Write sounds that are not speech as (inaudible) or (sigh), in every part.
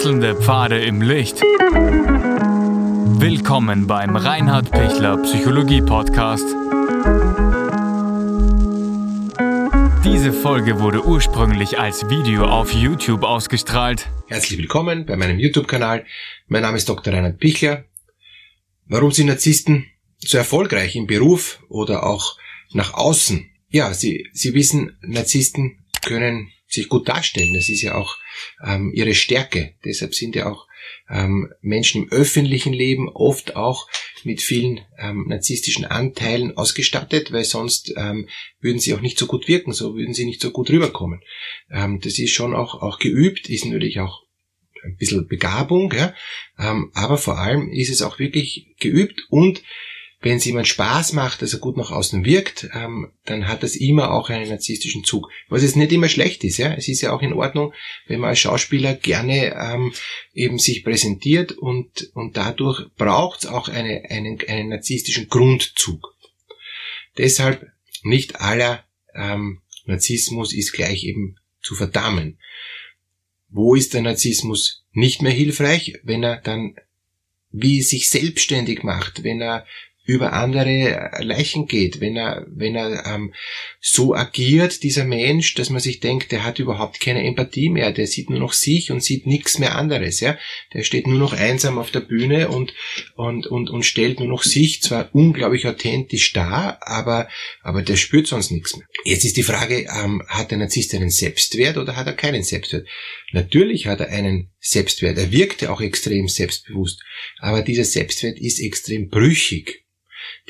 Wechselnde Pfade im Licht. Willkommen beim Reinhard Pichler Psychologie Podcast. Diese Folge wurde ursprünglich als Video auf YouTube ausgestrahlt. Herzlich willkommen bei meinem YouTube-Kanal. Mein Name ist Dr. Reinhard Pichler. Warum sind Narzissten so erfolgreich im Beruf oder auch nach außen? Ja, Sie, Sie wissen, Narzissten können sich gut darstellen. Das ist ja auch ähm, ihre Stärke. Deshalb sind ja auch ähm, Menschen im öffentlichen Leben oft auch mit vielen ähm, narzisstischen Anteilen ausgestattet, weil sonst ähm, würden sie auch nicht so gut wirken, so würden sie nicht so gut rüberkommen. Ähm, das ist schon auch, auch geübt, ist natürlich auch ein bisschen Begabung, ja, ähm, aber vor allem ist es auch wirklich geübt und wenn es jemand Spaß macht, dass er gut nach außen wirkt, ähm, dann hat das immer auch einen narzisstischen Zug. Was jetzt nicht immer schlecht ist, ja. Es ist ja auch in Ordnung, wenn man als Schauspieler gerne ähm, eben sich präsentiert und, und dadurch braucht es auch eine, einen, einen narzisstischen Grundzug. Deshalb nicht aller ähm, Narzissmus ist gleich eben zu verdammen. Wo ist der Narzissmus nicht mehr hilfreich, wenn er dann wie sich selbstständig macht, wenn er über andere Leichen geht, wenn er, wenn er ähm, so agiert, dieser Mensch, dass man sich denkt, der hat überhaupt keine Empathie mehr, der sieht nur noch sich und sieht nichts mehr anderes, ja. Der steht nur noch einsam auf der Bühne und, und, und, und stellt nur noch sich, zwar unglaublich authentisch dar, aber, aber der spürt sonst nichts mehr. Jetzt ist die Frage, ähm, hat der Narzisst einen Selbstwert oder hat er keinen Selbstwert? Natürlich hat er einen Selbstwert, er wirkte auch extrem selbstbewusst, aber dieser Selbstwert ist extrem brüchig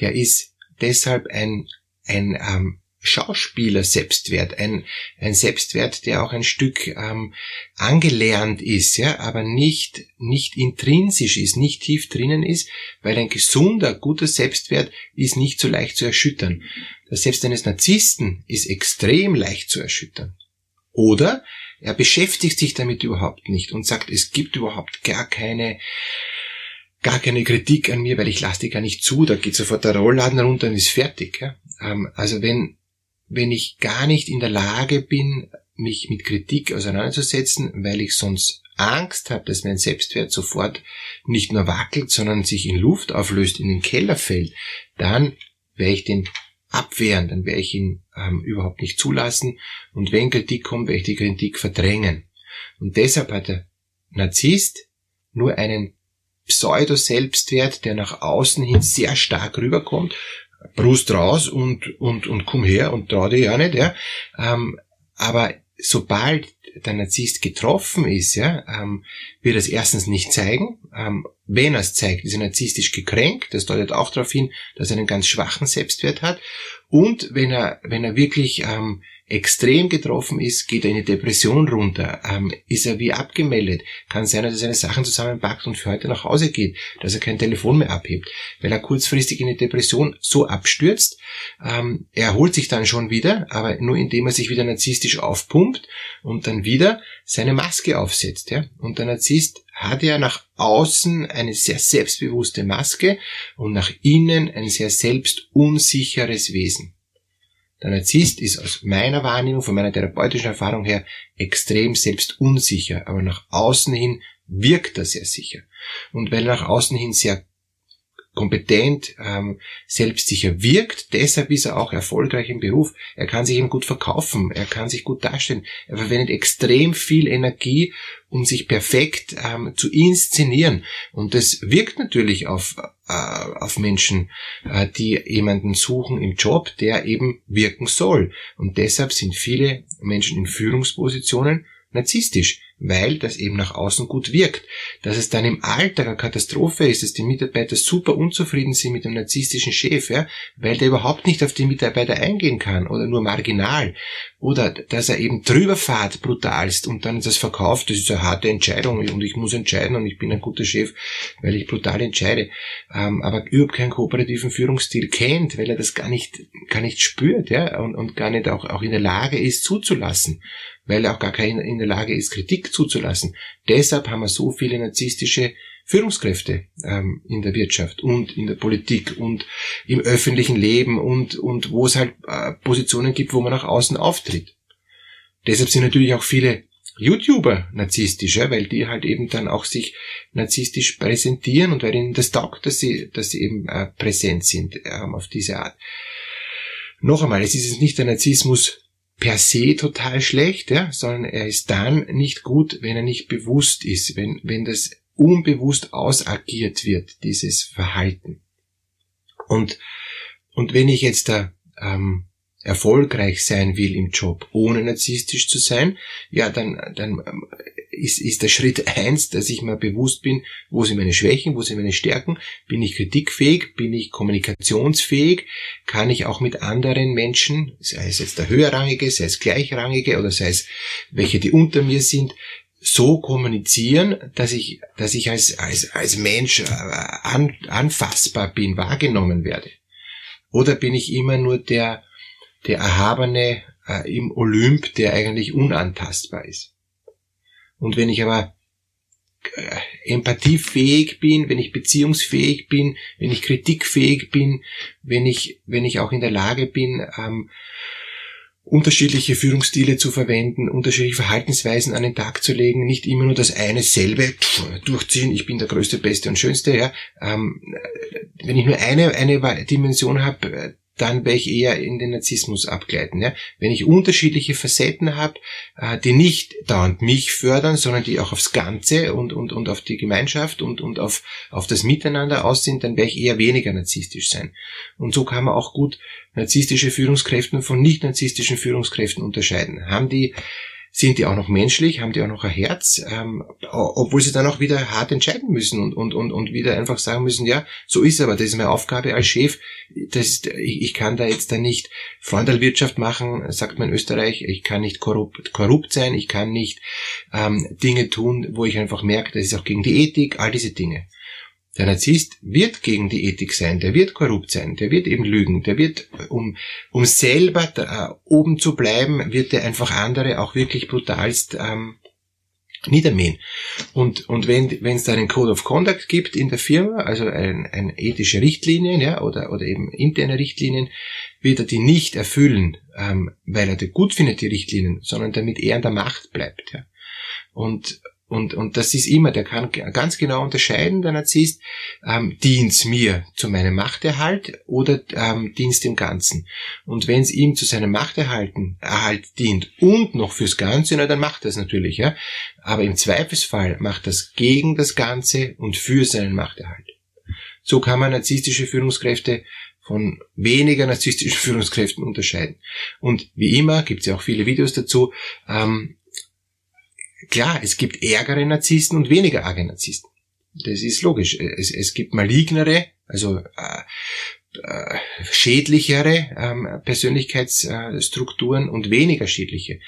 der ist deshalb ein, ein ähm, Schauspieler-Selbstwert, ein, ein Selbstwert, der auch ein Stück ähm, angelernt ist, ja, aber nicht, nicht intrinsisch ist, nicht tief drinnen ist, weil ein gesunder, guter Selbstwert ist nicht so leicht zu erschüttern. Der Selbst eines Narzissten ist extrem leicht zu erschüttern. Oder er beschäftigt sich damit überhaupt nicht und sagt, es gibt überhaupt gar keine gar keine Kritik an mir, weil ich lasse die gar nicht zu, da geht sofort der Rollladen runter und ist fertig. Ähm, also wenn, wenn ich gar nicht in der Lage bin, mich mit Kritik auseinanderzusetzen, weil ich sonst Angst habe, dass mein Selbstwert sofort nicht nur wackelt, sondern sich in Luft auflöst, in den Keller fällt, dann werde ich den abwehren, dann werde ich ihn ähm, überhaupt nicht zulassen und wenn Kritik kommt, werde ich die Kritik verdrängen. Und deshalb hat der Narzisst nur einen Pseudo-Selbstwert, der nach außen hin sehr stark rüberkommt. Brust raus und, und, und komm her und trau dich ja nicht, ja. Ähm, aber sobald der Narzisst getroffen ist, ja, ähm, wird es erstens nicht zeigen. Ähm, wenn er es zeigt, ist er narzisstisch gekränkt. Das deutet auch darauf hin, dass er einen ganz schwachen Selbstwert hat. Und wenn er, wenn er wirklich ähm, extrem getroffen ist, geht er in die Depression runter, ähm, ist er wie abgemeldet, kann sein, dass er seine Sachen zusammenpackt und für heute nach Hause geht, dass er kein Telefon mehr abhebt, weil er kurzfristig in die Depression so abstürzt. Ähm, er erholt sich dann schon wieder, aber nur indem er sich wieder narzisstisch aufpumpt und dann wieder seine Maske aufsetzt. Ja? Und der Narzisst hat ja nach außen eine sehr selbstbewusste Maske und nach innen ein sehr selbstunsicheres Wesen. Der Narzisst ist aus meiner Wahrnehmung, von meiner therapeutischen Erfahrung her, extrem selbstunsicher, aber nach außen hin wirkt er sehr sicher. Und weil er nach außen hin sehr kompetent, ähm, selbstsicher wirkt. Deshalb ist er auch erfolgreich im Beruf. Er kann sich eben gut verkaufen, er kann sich gut darstellen. Er verwendet extrem viel Energie, um sich perfekt ähm, zu inszenieren. Und das wirkt natürlich auf, äh, auf Menschen, äh, die jemanden suchen im Job, der eben wirken soll. Und deshalb sind viele Menschen in Führungspositionen narzisstisch weil das eben nach außen gut wirkt. Dass es dann im Alltag eine Katastrophe ist, dass die Mitarbeiter super unzufrieden sind mit dem narzisstischen Chef, ja, weil der überhaupt nicht auf die Mitarbeiter eingehen kann oder nur marginal. Oder dass er eben drüber fährt brutalst und dann das verkauft, das ist eine harte Entscheidung und ich muss entscheiden und ich bin ein guter Chef, weil ich brutal entscheide. Ähm, aber überhaupt keinen kooperativen Führungsstil kennt, weil er das gar nicht, gar nicht spürt, ja, und, und gar nicht auch, auch in der Lage ist zuzulassen weil er auch gar keiner in der Lage ist, Kritik zuzulassen. Deshalb haben wir so viele narzisstische Führungskräfte ähm, in der Wirtschaft und in der Politik und im öffentlichen Leben und, und wo es halt äh, Positionen gibt, wo man nach außen auftritt. Deshalb sind natürlich auch viele YouTuber narzisstisch, ja, weil die halt eben dann auch sich narzisstisch präsentieren und weil ihnen das taugt, dass sie, dass sie eben äh, präsent sind ähm, auf diese Art. Noch einmal, es ist nicht der Narzissmus per se total schlecht, ja, sondern er ist dann nicht gut, wenn er nicht bewusst ist, wenn, wenn das unbewusst ausagiert wird, dieses Verhalten. Und, und wenn ich jetzt da ähm, erfolgreich sein will im Job, ohne narzisstisch zu sein, ja, dann, dann ähm, ist, ist der Schritt (laughs) eins, dass ich mir bewusst bin, wo sind meine Schwächen, wo sind meine Stärken, bin ich kritikfähig, bin ich kommunikationsfähig, kann ich auch mit anderen Menschen, sei es jetzt der höherrangige, sei es gleichrangige oder sei es welche, die unter mir sind, so kommunizieren, dass ich, dass ich als, als, als Mensch äh, an, anfassbar bin, wahrgenommen werde. Oder bin ich immer nur der, der Erhabene äh, im Olymp, der eigentlich unantastbar ist. Und wenn ich aber äh, empathiefähig bin, wenn ich beziehungsfähig bin, wenn ich kritikfähig bin, wenn ich, wenn ich auch in der Lage bin, ähm, unterschiedliche Führungsstile zu verwenden, unterschiedliche Verhaltensweisen an den Tag zu legen, nicht immer nur das eine selbe durchziehen, ich bin der Größte, Beste und Schönste, ja. Ähm, wenn ich nur eine, eine Dimension habe, dann werde ich eher in den Narzissmus abgleiten. Ja? Wenn ich unterschiedliche Facetten habe, äh, die nicht dauernd mich fördern, sondern die auch aufs Ganze und, und, und auf die Gemeinschaft und, und auf, auf das Miteinander aus sind, dann werde ich eher weniger narzisstisch sein. Und so kann man auch gut narzisstische Führungskräfte von nicht narzisstischen Führungskräften unterscheiden. Haben die sind die auch noch menschlich, haben die auch noch ein Herz, ähm, obwohl sie dann auch wieder hart entscheiden müssen und, und, und, und wieder einfach sagen müssen, ja, so ist aber, das ist meine Aufgabe als Chef, das ist, ich kann da jetzt da nicht Freundalwirtschaft machen, sagt man in Österreich, ich kann nicht korrupt, korrupt sein, ich kann nicht ähm, Dinge tun, wo ich einfach merke, das ist auch gegen die Ethik, all diese Dinge. Der Narzisst wird gegen die Ethik sein, der wird korrupt sein, der wird eben lügen, der wird, um, um selber da, äh, oben zu bleiben, wird er einfach andere auch wirklich brutalst ähm, niedermähen. Und, und wenn es da einen Code of Conduct gibt in der Firma, also ein, ein ethische Richtlinien ja, oder, oder eben interne Richtlinien, wird er die nicht erfüllen, ähm, weil er die gut findet, die Richtlinien, sondern damit er an der Macht bleibt. Ja. Und, und, und das ist immer, der kann ganz genau unterscheiden, der Narzisst, ähm, dient mir zu meinem Machterhalt oder ähm, dient dem Ganzen. Und wenn es ihm zu seinem Machterhalten Erhalt dient und noch fürs Ganze, na, dann macht das natürlich, ja. Aber im Zweifelsfall macht das gegen das Ganze und für seinen Machterhalt. So kann man narzisstische Führungskräfte von weniger narzisstischen (laughs) Führungskräften unterscheiden. Und wie immer gibt es ja auch viele Videos dazu. Ähm, klar, es gibt ärgere Narzissten und weniger arge Narzissten. Das ist logisch. Es, es gibt malignere, also äh, äh, schädlichere ähm, Persönlichkeitsstrukturen und weniger schädliche.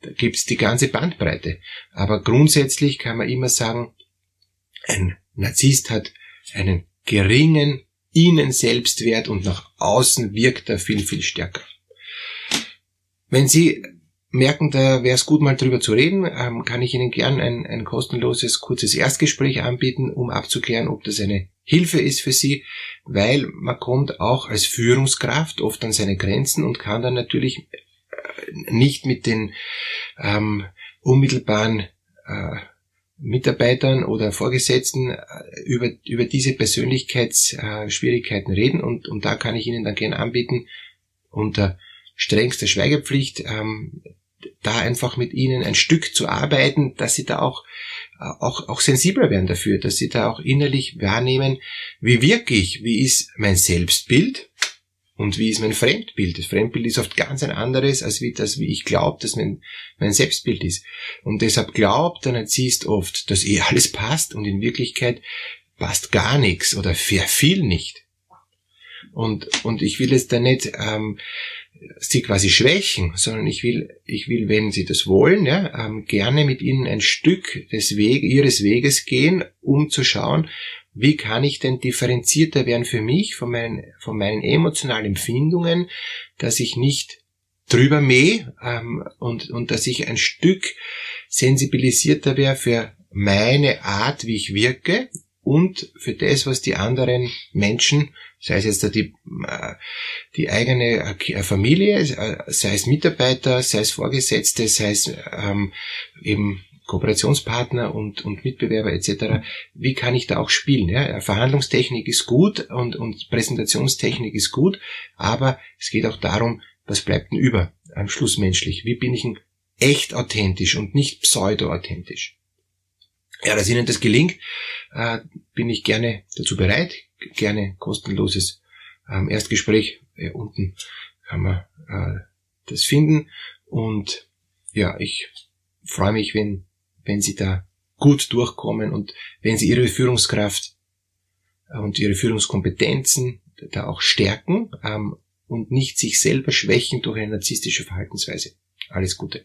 Da gibt's die ganze Bandbreite. Aber grundsätzlich kann man immer sagen, ein Narzisst hat einen geringen Innen-Selbstwert und nach außen wirkt er viel, viel stärker. Wenn Sie merken, da wäre es gut, mal drüber zu reden, ähm, kann ich Ihnen gern ein, ein kostenloses, kurzes Erstgespräch anbieten, um abzuklären, ob das eine Hilfe ist für Sie, weil man kommt auch als Führungskraft oft an seine Grenzen und kann dann natürlich äh, nicht mit den ähm, unmittelbaren äh, Mitarbeitern oder Vorgesetzten äh, über, über diese Persönlichkeitsschwierigkeiten reden. Und, und da kann ich Ihnen dann gern anbieten, unter strengster Schweigepflicht ähm, da einfach mit ihnen ein Stück zu arbeiten, dass sie da auch, äh, auch, auch sensibler werden dafür, dass sie da auch innerlich wahrnehmen, wie wirke ich, wie ist mein Selbstbild und wie ist mein Fremdbild. Das Fremdbild ist oft ganz ein anderes, als wie das, wie ich glaube, dass mein, mein Selbstbild ist. Und deshalb glaubt der Narzisst oft, dass eh alles passt und in Wirklichkeit passt gar nichts oder viel nicht. Und, und ich will es da nicht ähm, sie quasi schwächen, sondern ich will, ich will, wenn sie das wollen, ja, ähm, gerne mit ihnen ein Stück des Weg, ihres Weges gehen, um zu schauen, wie kann ich denn differenzierter werden für mich von meinen, von meinen emotionalen Empfindungen, dass ich nicht drüber mähe ähm, und, und dass ich ein Stück sensibilisierter wäre für meine Art, wie ich wirke und für das, was die anderen Menschen sei es jetzt die, die eigene Familie, sei es Mitarbeiter, sei es Vorgesetzte, sei es ähm, eben Kooperationspartner und, und Mitbewerber etc. Wie kann ich da auch spielen? Ja? Verhandlungstechnik ist gut und, und Präsentationstechnik ist gut, aber es geht auch darum, was bleibt denn über am Schluss menschlich? Wie bin ich denn echt authentisch und nicht pseudo-authentisch? Ja, dass Ihnen das gelingt, äh, bin ich gerne dazu bereit. Gerne kostenloses ähm, Erstgespräch. Äh, unten kann man äh, das finden. Und ja, ich freue mich, wenn wenn sie da gut durchkommen und wenn sie ihre Führungskraft äh, und ihre Führungskompetenzen da auch stärken ähm, und nicht sich selber schwächen durch eine narzisstische Verhaltensweise. Alles Gute.